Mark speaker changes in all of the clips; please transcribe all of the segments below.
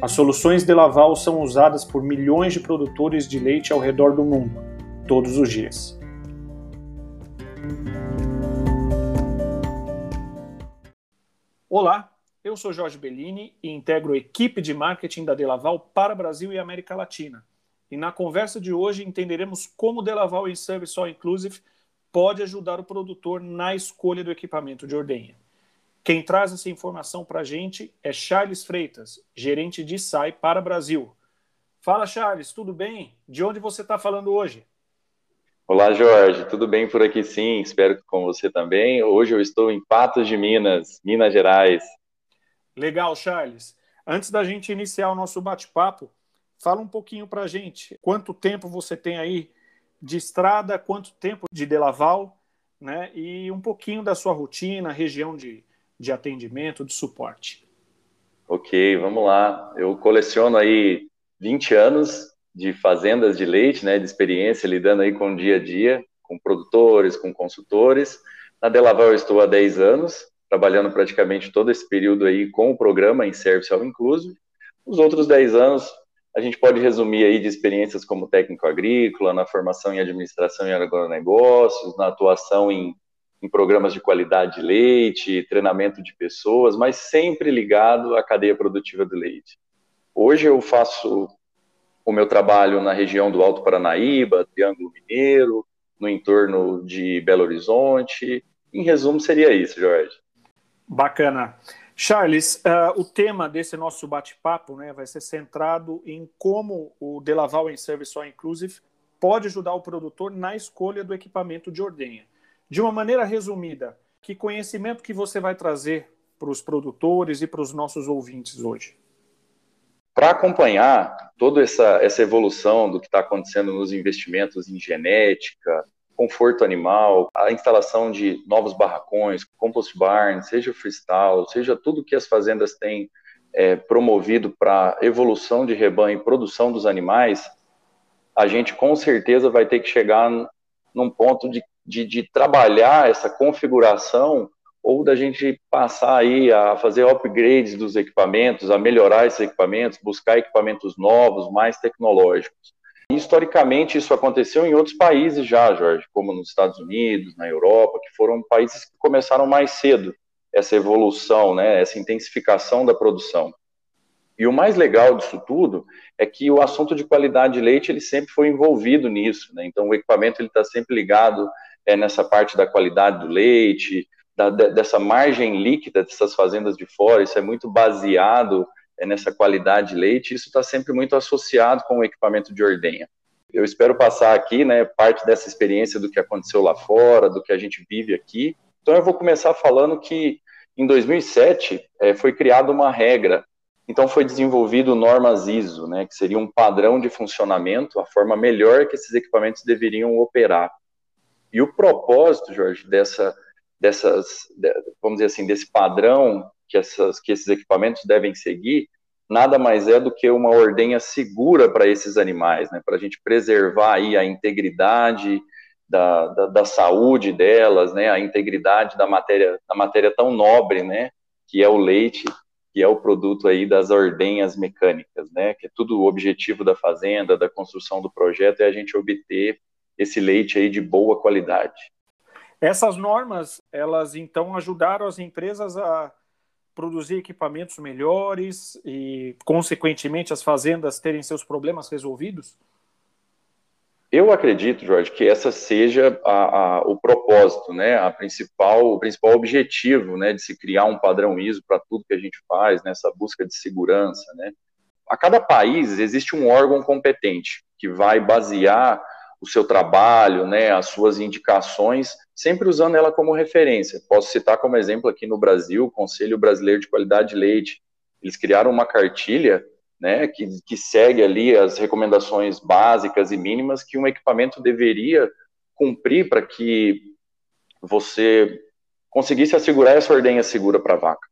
Speaker 1: As soluções de Laval são usadas por milhões de produtores de leite ao redor do mundo, todos os dias. Olá, eu sou Jorge Bellini e integro a equipe de marketing da Delaval para Brasil e América Latina. E na conversa de hoje entenderemos como o Delaval em Service All Inclusive pode ajudar o produtor na escolha do equipamento de ordenha. Quem traz essa informação para a gente é Charles Freitas, gerente de SAI para Brasil. Fala, Charles, tudo bem? De onde você está falando hoje?
Speaker 2: Olá, Jorge, tudo bem por aqui sim, espero que com você também. Hoje eu estou em Patos de Minas, Minas Gerais.
Speaker 1: Legal, Charles. Antes da gente iniciar o nosso bate-papo, fala um pouquinho para a gente. Quanto tempo você tem aí de estrada, quanto tempo de Delaval, né? E um pouquinho da sua rotina, região de de atendimento, de suporte?
Speaker 2: Ok, vamos lá. Eu coleciono aí 20 anos de fazendas de leite, né, de experiência lidando aí com o dia a dia, com produtores, com consultores. Na Delaval eu estou há 10 anos, trabalhando praticamente todo esse período aí com o programa em Service ao Inclusive. Os outros 10 anos a gente pode resumir aí de experiências como técnico agrícola, na formação em administração e agronegócios, na atuação em em programas de qualidade de leite, treinamento de pessoas, mas sempre ligado à cadeia produtiva do leite. Hoje eu faço o meu trabalho na região do Alto Paranaíba, Triângulo Mineiro, no entorno de Belo Horizonte. Em resumo, seria isso, Jorge.
Speaker 1: Bacana. Charles, uh, o tema desse nosso bate-papo né, vai ser centrado em como o Delaval em Service All Inclusive pode ajudar o produtor na escolha do equipamento de ordenha. De uma maneira resumida, que conhecimento que você vai trazer para os produtores e para os nossos ouvintes hoje?
Speaker 2: Para acompanhar toda essa, essa evolução do que está acontecendo nos investimentos em genética, conforto animal, a instalação de novos barracões, compost barn, seja freestyle, seja tudo que as fazendas têm é, promovido para evolução de rebanho e produção dos animais, a gente com certeza vai ter que chegar num ponto de de, de trabalhar essa configuração ou da gente passar aí a fazer upgrades dos equipamentos, a melhorar esses equipamentos, buscar equipamentos novos, mais tecnológicos. Historicamente, isso aconteceu em outros países já, Jorge, como nos Estados Unidos, na Europa, que foram países que começaram mais cedo essa evolução, né, essa intensificação da produção. E o mais legal disso tudo é que o assunto de qualidade de leite ele sempre foi envolvido nisso, né? Então o equipamento ele está sempre ligado é, nessa parte da qualidade do leite, da, dessa margem líquida dessas fazendas de fora, isso é muito baseado é, nessa qualidade de leite, isso está sempre muito associado com o equipamento de ordenha. Eu espero passar aqui, né, parte dessa experiência do que aconteceu lá fora, do que a gente vive aqui. Então eu vou começar falando que em 2007 é, foi criada uma regra, então foi desenvolvido normas ISO, né, que seria um padrão de funcionamento, a forma melhor que esses equipamentos deveriam operar. E o propósito, Jorge, dessa, dessas, vamos dizer assim, desse padrão que, essas, que esses equipamentos devem seguir, nada mais é do que uma ordenha segura para esses animais, né? Para a gente preservar aí a integridade da, da, da, saúde delas, né? A integridade da matéria, da matéria tão nobre, né? Que é o leite, que é o produto aí das ordenhas mecânicas, né? Que é tudo o objetivo da fazenda, da construção do projeto é a gente obter esse leite aí de boa qualidade.
Speaker 1: Essas normas, elas então ajudaram as empresas a produzir equipamentos melhores e, consequentemente, as fazendas terem seus problemas resolvidos?
Speaker 2: Eu acredito, Jorge, que essa seja a, a, o propósito, né, a principal, o principal objetivo, né, de se criar um padrão ISO para tudo que a gente faz, nessa busca de segurança, né. A cada país existe um órgão competente que vai basear o seu trabalho, né, as suas indicações, sempre usando ela como referência. Posso citar como exemplo aqui no Brasil, o Conselho Brasileiro de Qualidade de Leite. Eles criaram uma cartilha né, que, que segue ali as recomendações básicas e mínimas que um equipamento deveria cumprir para que você conseguisse assegurar essa ordenha segura para a vaca.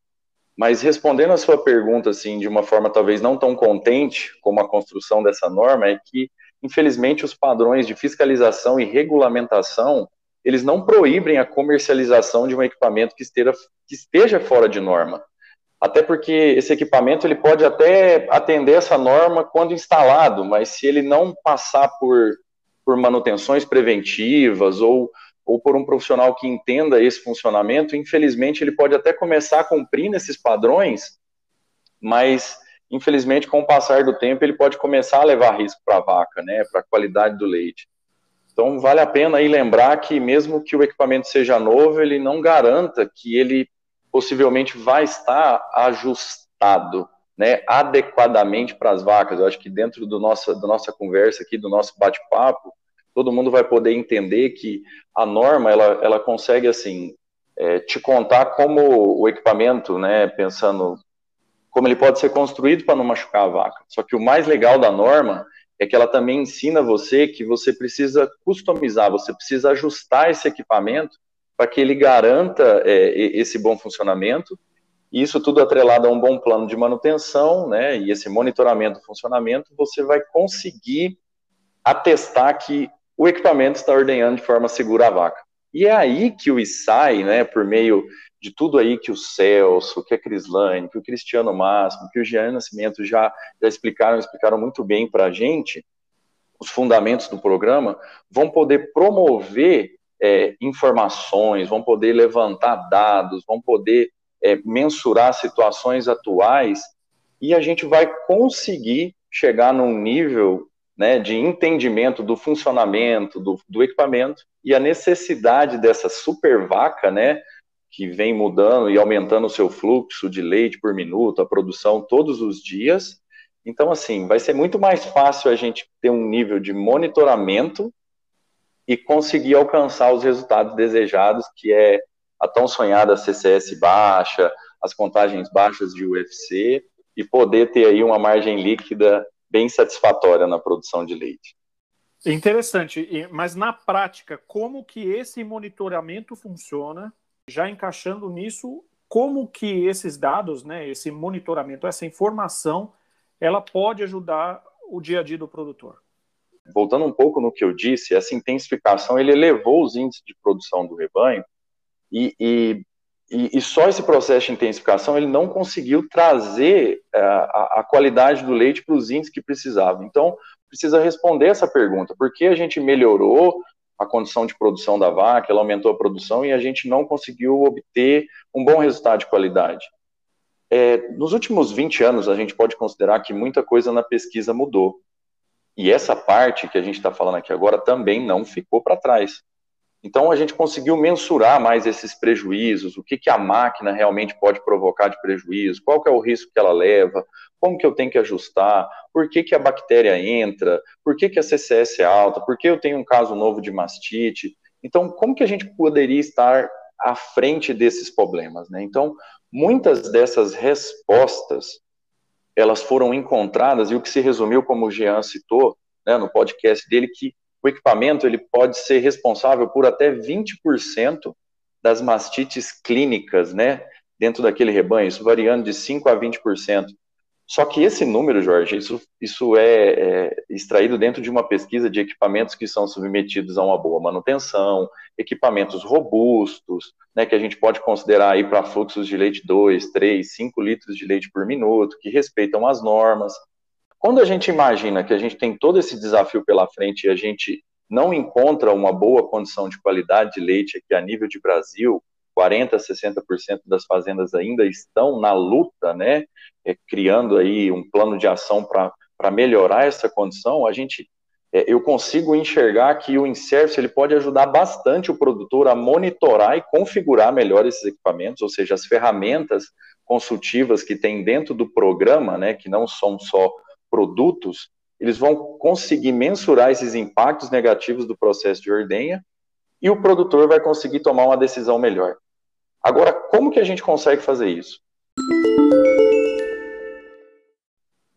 Speaker 2: Mas respondendo a sua pergunta, assim, de uma forma talvez não tão contente como a construção dessa norma, é que, infelizmente, os padrões de fiscalização e regulamentação, eles não proíbem a comercialização de um equipamento que esteja, que esteja fora de norma. Até porque esse equipamento ele pode até atender essa norma quando instalado, mas se ele não passar por, por manutenções preventivas ou ou por um profissional que entenda esse funcionamento, infelizmente ele pode até começar a cumprir nesses padrões, mas infelizmente com o passar do tempo ele pode começar a levar risco para a vaca, né, para a qualidade do leite. Então vale a pena aí lembrar que mesmo que o equipamento seja novo, ele não garanta que ele possivelmente vai estar ajustado, né, adequadamente para as vacas. Eu acho que dentro do nossa, da nossa conversa aqui, do nosso bate-papo, todo mundo vai poder entender que a norma ela, ela consegue assim é, te contar como o equipamento, né, pensando como ele pode ser construído para não machucar a vaca. Só que o mais legal da norma é que ela também ensina você que você precisa customizar, você precisa ajustar esse equipamento para que ele garanta é, esse bom funcionamento. E isso tudo atrelado a um bom plano de manutenção, né? E esse monitoramento do funcionamento, você vai conseguir atestar que o equipamento está ordenhando de forma segura a vaca. E é aí que o ISAI, né, por meio de tudo aí que o Celso, que a Crislane, que o Cristiano Máximo, que o Jean Nascimento já, já explicaram, explicaram muito bem para a gente, os fundamentos do programa, vão poder promover é, informações, vão poder levantar dados, vão poder é, mensurar situações atuais e a gente vai conseguir chegar num nível né, de entendimento do funcionamento do, do, equipamento e a necessidade dessa super vaca, né, que vem mudando e aumentando o seu fluxo de leite por minuto, a produção todos os dias. Então, assim, vai ser muito mais fácil a gente ter um nível de monitoramento e conseguir alcançar os resultados desejados, que é a tão sonhada CCS baixa, as contagens baixas de UFC, e poder ter aí uma margem líquida bem satisfatória na produção de leite.
Speaker 1: Interessante, mas na prática, como que esse monitoramento funciona? Já encaixando nisso, como que esses dados, né, esse monitoramento, essa informação, ela pode ajudar o dia a dia do produtor?
Speaker 2: Voltando um pouco no que eu disse, essa intensificação ele elevou os índices de produção do rebanho e, e e, só esse processo de intensificação ele não conseguiu trazer uh, a, a, qualidade do leite para os índices que precisava. Então, precisa responder essa pergunta: por que a gente melhorou a condição de produção da vaca, ela aumentou a produção e a gente não conseguiu obter um bom resultado de qualidade? É, nos últimos 20 anos, a gente pode considerar que muita coisa na pesquisa mudou. E essa parte que a gente está falando aqui agora também não ficou para trás. Então a gente conseguiu mensurar mais esses prejuízos, o que, que a máquina realmente pode provocar de prejuízo, qual que é o risco que ela leva, como que eu tenho que ajustar, por que, que a bactéria entra, por que, que a CCS é alta, por que eu tenho um caso novo de mastite. Então, como que a gente poderia estar à frente desses problemas? Né? Então, muitas dessas respostas, elas foram encontradas, e o que se resumiu, como o Jean citou, né, no podcast dele, que o equipamento ele pode ser responsável por até 20% das mastites clínicas, né, dentro daquele rebanho, isso variando de 5 a 20%. Só que esse número, Jorge, isso, isso é, é, extraído dentro de uma pesquisa de equipamentos que são submetidos a uma boa manutenção, equipamentos robustos, né, que a gente pode considerar aí para fluxos de leite 2, 3, 5 litros de leite por minuto, que respeitam as normas. Quando a gente imagina que a gente tem todo esse desafio pela frente e a gente não encontra uma boa condição de qualidade de leite aqui a nível de Brasil, 40, 60% das fazendas ainda estão na luta, né, é, criando aí um plano de ação para melhorar essa condição, a gente, é, eu consigo enxergar que o InService ele pode ajudar bastante o produtor a monitorar e configurar melhor esses equipamentos, ou seja, as ferramentas consultivas que tem dentro do programa, né, que não são só produtos, eles vão conseguir mensurar esses impactos negativos do processo de ordenha e o produtor vai conseguir tomar uma decisão melhor. Agora, como que a gente consegue fazer isso?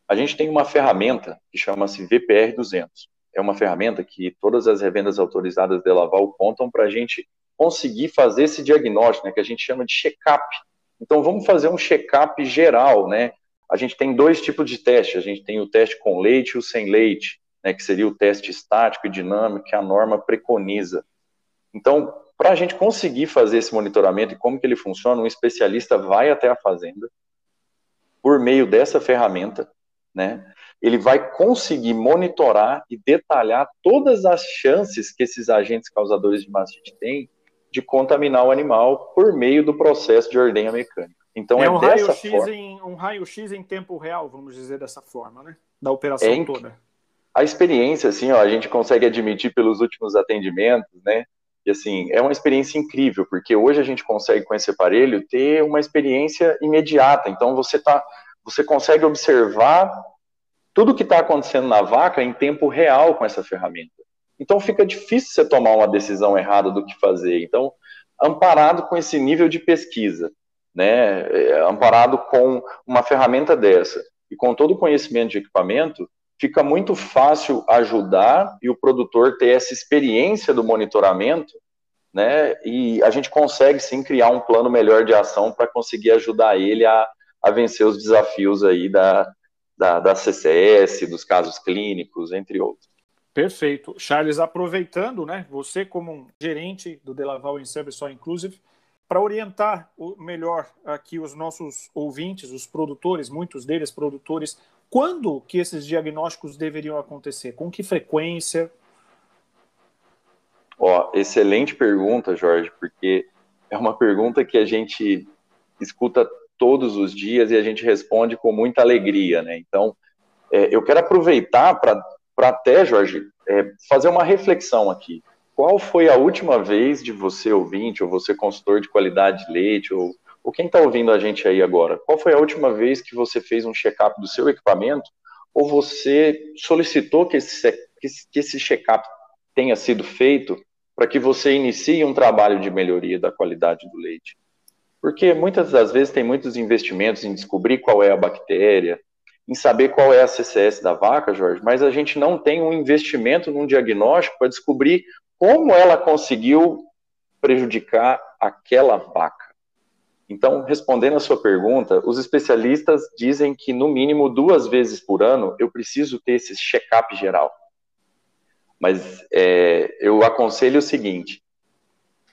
Speaker 2: A gente tem uma ferramenta que chama-se VPR 200. É uma ferramenta que todas as revendas autorizadas de Laval contam para a gente conseguir fazer esse diagnóstico, né, que a gente chama de check-up. Então, vamos fazer um check-up geral, né? A gente tem dois tipos de teste. A gente tem o teste com leite e o sem leite, né, que seria o teste estático e dinâmico que a norma preconiza. Então, para a gente conseguir fazer esse monitoramento e como que ele funciona, um especialista vai até a fazenda por meio dessa ferramenta, né? Ele vai conseguir monitorar e detalhar todas as chances que esses agentes causadores de mastite têm de contaminar o animal por meio do processo de ordenha mecânica. Então
Speaker 1: é, é um raio-x forma... em um raio-x em tempo real, vamos dizer dessa forma, né? Da operação é toda.
Speaker 2: A experiência, assim, ó, a gente consegue admitir pelos últimos atendimentos, né? E assim, é uma experiência incrível, porque hoje a gente consegue com esse aparelho ter uma experiência imediata. Então você tá, você consegue observar tudo que está acontecendo na vaca em tempo real com essa ferramenta. Então fica difícil você tomar uma decisão errada do que fazer. Então, amparado com esse nível de pesquisa, né, é, amparado com uma ferramenta dessa e com todo o conhecimento de equipamento, fica muito fácil ajudar e o produtor ter essa experiência do monitoramento, né, e a gente consegue sim criar um plano melhor de ação para conseguir ajudar ele a, a vencer os desafios aí da, da, da CCS, dos casos clínicos, entre outros.
Speaker 1: Perfeito. Charles, aproveitando, né, você como um gerente do Delaval em Service All Inclusive, para orientar melhor aqui os nossos ouvintes, os produtores, muitos deles produtores, quando que esses diagnósticos deveriam acontecer? Com que frequência?
Speaker 2: Ó, excelente pergunta, Jorge, porque é uma pergunta que a gente escuta todos os dias e a gente responde com muita alegria, né? Então, é, eu quero aproveitar para até, Jorge, é, fazer uma reflexão aqui. Qual foi a última vez de você, ouvinte, ou você, consultor de qualidade de leite, ou, ou quem está ouvindo a gente aí agora, qual foi a última vez que você fez um check-up do seu equipamento, ou você solicitou que esse, que esse check-up tenha sido feito para que você inicie um trabalho de melhoria da qualidade do leite? Porque muitas das vezes tem muitos investimentos em descobrir qual é a bactéria, em saber qual é a CCS da vaca, Jorge, mas a gente não tem um investimento num diagnóstico para descobrir como ela conseguiu prejudicar aquela vaca. Então, respondendo a sua pergunta, os especialistas dizem que no mínimo duas vezes por ano eu preciso ter esse check-up geral. Mas é, eu aconselho o seguinte: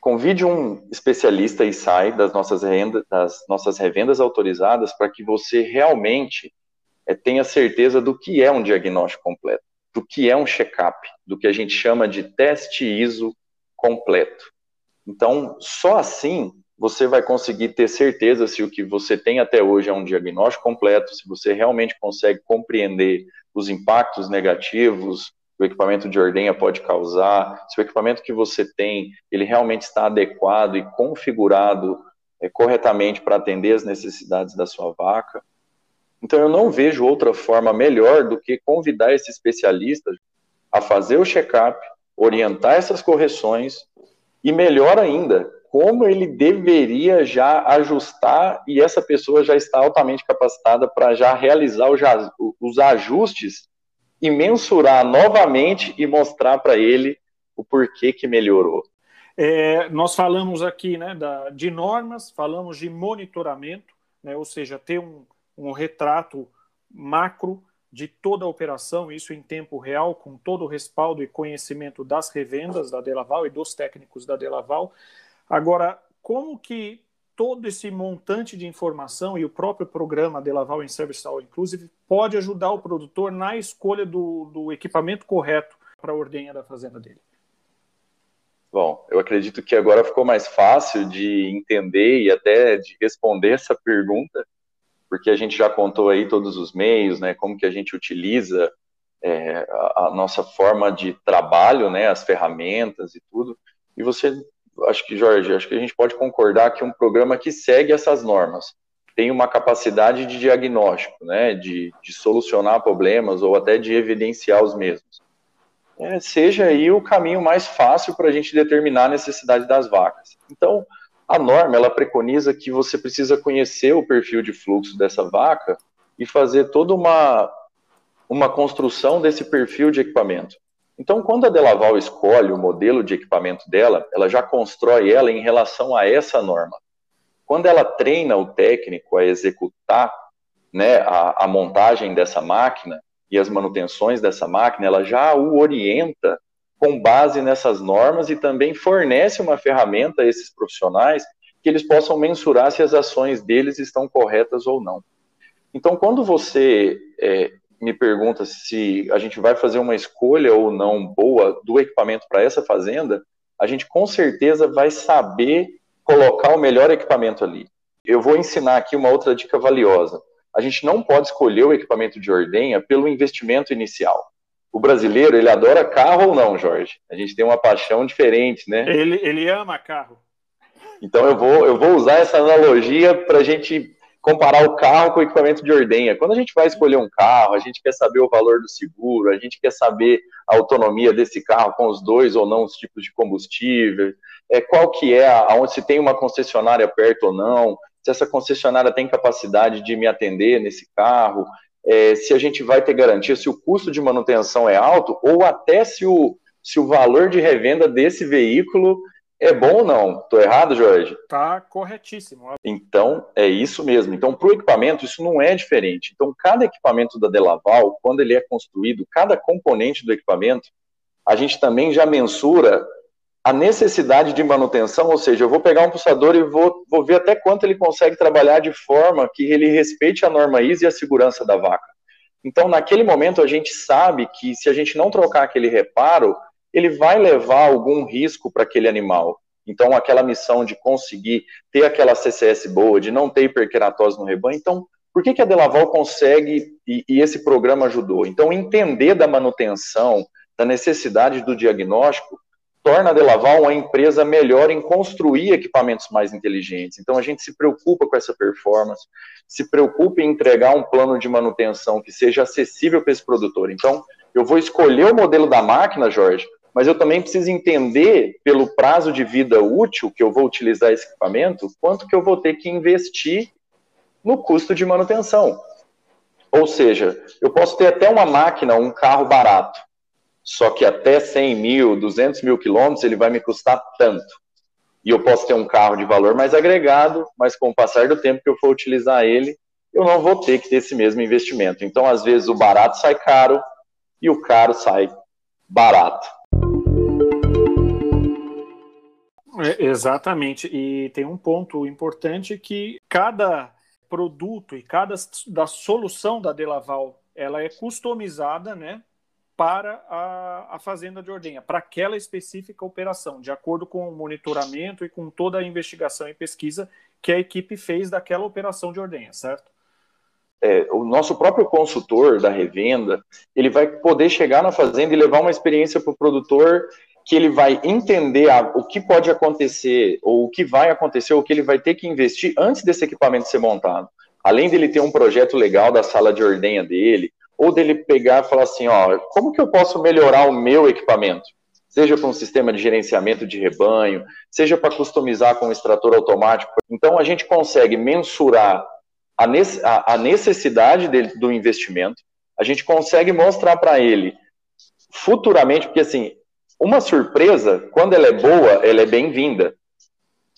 Speaker 2: convide um especialista e sai das nossas, renda, das nossas revendas autorizadas para que você realmente é, tenha certeza do que é um diagnóstico completo do que é um check-up, do que a gente chama de teste ISO completo. Então, só assim você vai conseguir ter certeza se o que você tem até hoje é um diagnóstico completo, se você realmente consegue compreender os impactos negativos que o equipamento de ordenha pode causar, se o equipamento que você tem, ele realmente está adequado e configurado é, corretamente para atender as necessidades da sua vaca. Então eu não vejo outra forma melhor do que convidar esse especialista a fazer o check-up, orientar essas correções e melhor ainda, como ele deveria já ajustar e essa pessoa já está altamente capacitada para já realizar os ajustes e mensurar novamente e mostrar para ele o porquê que melhorou.
Speaker 1: É, nós falamos aqui né, da, de normas, falamos de monitoramento, né, ou seja, ter um, um retrato macro de toda a operação, isso em tempo real, com todo o respaldo e conhecimento das revendas da Delaval e dos técnicos da Delaval. Agora, como que todo esse montante de informação e o próprio programa Delaval em Service All Inclusive pode ajudar o produtor na escolha do, do equipamento correto para a ordenha da fazenda dele?
Speaker 2: Bom, eu acredito que agora ficou mais fácil de entender e até de responder essa pergunta, porque a gente já contou aí todos os meios, né, como que a gente utiliza é, a, a, nossa forma de trabalho, né, as ferramentas e tudo, e você, acho que, Jorge, acho que a gente pode concordar que um programa que segue essas normas tem uma capacidade de diagnóstico, né, de, de solucionar problemas ou até de evidenciar os mesmos. É, seja aí o caminho mais fácil para a gente determinar a necessidade das vacas. Então, a norma ela preconiza que você precisa conhecer o perfil de fluxo dessa vaca e fazer toda uma, uma construção desse perfil de equipamento. Então, quando a Delaval escolhe o modelo de equipamento dela, ela já constrói ela em relação a essa norma. Quando ela treina o técnico a executar né, a, a montagem dessa máquina e as manutenções dessa máquina, ela já o orienta com base nessas normas e também fornece uma ferramenta a esses profissionais que eles possam mensurar se as ações deles estão corretas ou não. Então, quando você é, me pergunta se a gente vai fazer uma escolha ou não boa do equipamento para essa fazenda, a gente com certeza vai saber colocar o melhor equipamento ali. Eu vou ensinar aqui uma outra dica valiosa. A gente não pode escolher o equipamento de ordenha pelo investimento inicial. O brasileiro, ele adora carro ou não, Jorge? A gente tem uma paixão diferente, né?
Speaker 1: Ele, ele ama carro.
Speaker 2: Então eu vou, eu vou usar essa analogia para a gente comparar o carro com o equipamento de ordenha. Quando a gente vai escolher um carro, a gente quer saber o valor do seguro, a gente quer saber a autonomia desse carro com os dois ou não os tipos de combustível, é, qual que é, aonde se tem uma concessionária perto ou não, se essa concessionária tem capacidade de me atender nesse carro, é, se a gente vai ter garantia, se o custo de manutenção é alto, ou até se o, se o valor de revenda desse veículo é bom ou não? Estou errado, Jorge?
Speaker 1: Está corretíssimo.
Speaker 2: Então, é isso mesmo. Então, para o equipamento, isso não é diferente. Então, cada equipamento da Delaval, quando ele é construído, cada componente do equipamento, a gente também já mensura a necessidade de manutenção, ou seja, eu vou pegar um pulsador e vou, vou ver até quanto ele consegue trabalhar de forma que ele respeite a norma ISO e a segurança da vaca. Então, naquele momento, a gente sabe que se a gente não trocar aquele reparo, ele vai levar algum risco para aquele animal. Então, aquela missão de conseguir ter aquela CCS boa, de não ter hiperkeratose no rebanho. Então, por que, que a Delaval consegue e, e esse programa ajudou? Então, entender da manutenção, da necessidade do diagnóstico, torna a Delaval uma empresa melhor em construir equipamentos mais inteligentes. Então, a gente se preocupa com essa performance, se preocupa em entregar um plano de manutenção que seja acessível para esse produtor. Então, eu vou escolher o modelo da máquina, Jorge, mas eu também preciso entender, pelo prazo de vida útil que eu vou utilizar esse equipamento, quanto que eu vou ter que investir no custo de manutenção. Ou seja, eu posso ter até uma máquina, um carro barato, só que até 100 mil, 200 mil quilômetros ele vai me custar tanto. E eu posso ter um carro de valor mais agregado, mas com o passar do tempo que eu for utilizar ele, eu não vou ter que ter esse mesmo investimento. Então, às vezes, o barato sai caro e o caro sai barato.
Speaker 1: É, exatamente. E tem um ponto importante que cada produto e cada da solução da Delaval ela é customizada, né, para a, a fazenda de ordenha, para aquela específica operação, de acordo com o monitoramento e com toda a investigação e pesquisa que a equipe fez daquela operação de ordenha, certo?
Speaker 2: É, o nosso próprio consultor da revenda, ele vai poder chegar na fazenda e levar uma experiência para o produtor que ele vai entender a, o que pode acontecer, ou o que vai acontecer, ou o que ele vai ter que investir antes desse equipamento ser montado. Além dele ter um projeto legal da sala de ordenha dele, ou dele pegar e falar assim, ó, como que eu posso melhorar o meu equipamento? Seja com um sistema de gerenciamento de rebanho, seja para customizar com um extrator automático. Então, a gente consegue mensurar a, necessidade dele, do investimento, a gente consegue mostrar para ele futuramente, porque assim, uma surpresa, quando ela é boa, ela é bem-vinda.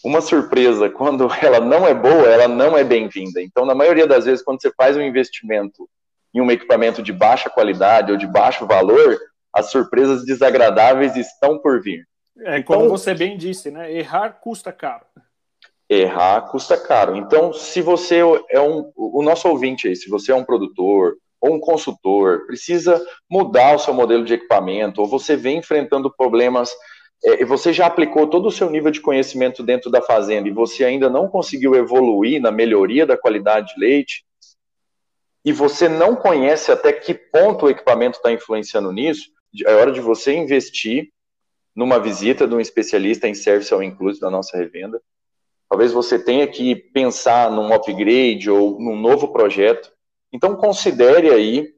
Speaker 2: Uma surpresa, quando ela não é boa, ela não é bem-vinda. Então, na maioria das vezes, quando você faz um investimento em um equipamento de baixa qualidade ou de baixo valor, as surpresas desagradáveis estão por vir.
Speaker 1: É então, como você bem disse, né? Errar custa caro.
Speaker 2: Errar custa caro. Então, se você é um, o nosso ouvinte aí, se você é um produtor, ou um consultor precisa mudar o seu modelo de equipamento, ou você vem enfrentando problemas, é, você já aplicou todo o seu nível de conhecimento dentro da fazenda e você ainda não conseguiu evoluir na melhoria da qualidade de leite, e você não conhece até que ponto o equipamento está influenciando nisso, é hora de você investir numa visita de um especialista em service ao inclusive da nossa revenda. Talvez você tenha que pensar num upgrade ou num novo projeto então considere aí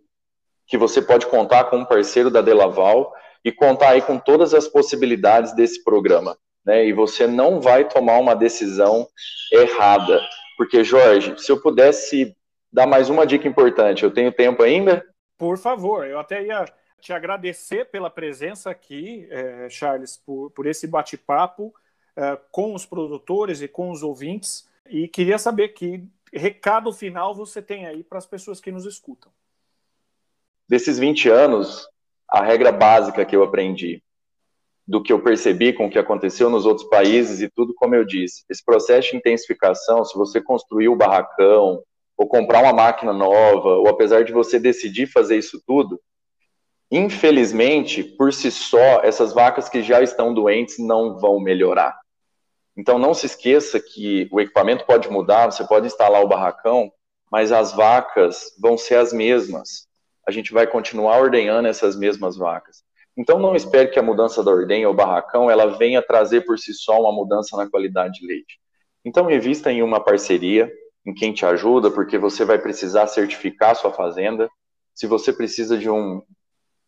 Speaker 2: que você pode contar com um parceiro da Delaval e contar aí com todas as possibilidades desse programa, né? E você não vai tomar uma decisão errada, porque Jorge, se eu pudesse dar mais uma dica importante, eu tenho tempo ainda?
Speaker 1: Por favor, eu até ia te agradecer pela presença aqui, é, Charles, por, por esse bate-papo é, com os produtores e com os ouvintes. E queria saber que recado final você tem aí para as pessoas que nos escutam.
Speaker 2: Desses 20 anos, a regra básica que eu aprendi, do que eu percebi com o que aconteceu nos outros países e tudo, como eu disse, esse processo de intensificação, se você construir o barracão, ou comprar uma máquina nova, ou apesar de você decidir fazer isso tudo, infelizmente, por si só, essas vacas que já estão doentes não vão melhorar. Então não se esqueça que o equipamento pode mudar, você pode instalar o barracão, mas as vacas vão ser as mesmas. A gente vai continuar ordenhando essas mesmas vacas. Então não espere que a mudança da ordenha ou barracão ela venha trazer por si só uma mudança na qualidade de leite. Então invista em uma parceria, em quem te ajuda, porque você vai precisar certificar sua fazenda. Se você precisa de um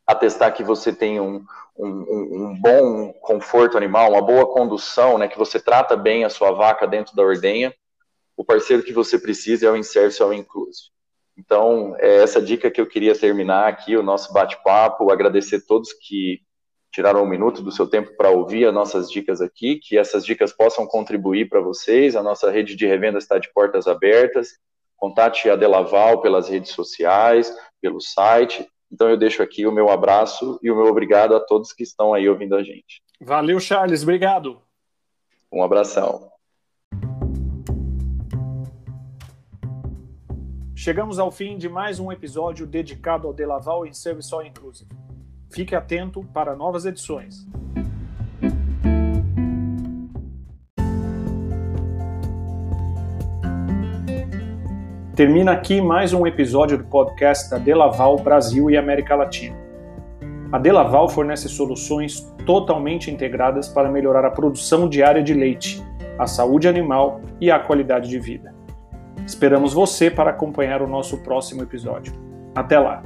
Speaker 2: atestar que você tem um, um, um, bom conforto animal, uma boa condução, né, que você trata bem a sua vaca dentro da ordenha, o parceiro que você precisa é o Inserce ou Inclusive. Então, é essa dica que eu queria terminar aqui, o nosso bate-papo, agradecer todos que tiraram um minuto do seu tempo para ouvir as nossas dicas aqui, que essas dicas possam contribuir para vocês. A nossa rede de revenda está de portas abertas. Contate a Delaval pelas redes sociais, pelo site. Então eu deixo aqui o meu abraço e o meu obrigado a todos que estão aí ouvindo a gente.
Speaker 1: Valeu, Charles. Obrigado.
Speaker 2: Um abração.
Speaker 1: Chegamos ao fim de mais um episódio dedicado ao Delaval em Service All Inclusive. Fique atento para novas edições. Termina aqui mais um episódio do podcast da Delaval Brasil e América Latina. A Delaval fornece soluções totalmente integradas para melhorar a produção diária de leite, a saúde animal e a qualidade de vida. Esperamos você para acompanhar o nosso próximo episódio. Até lá!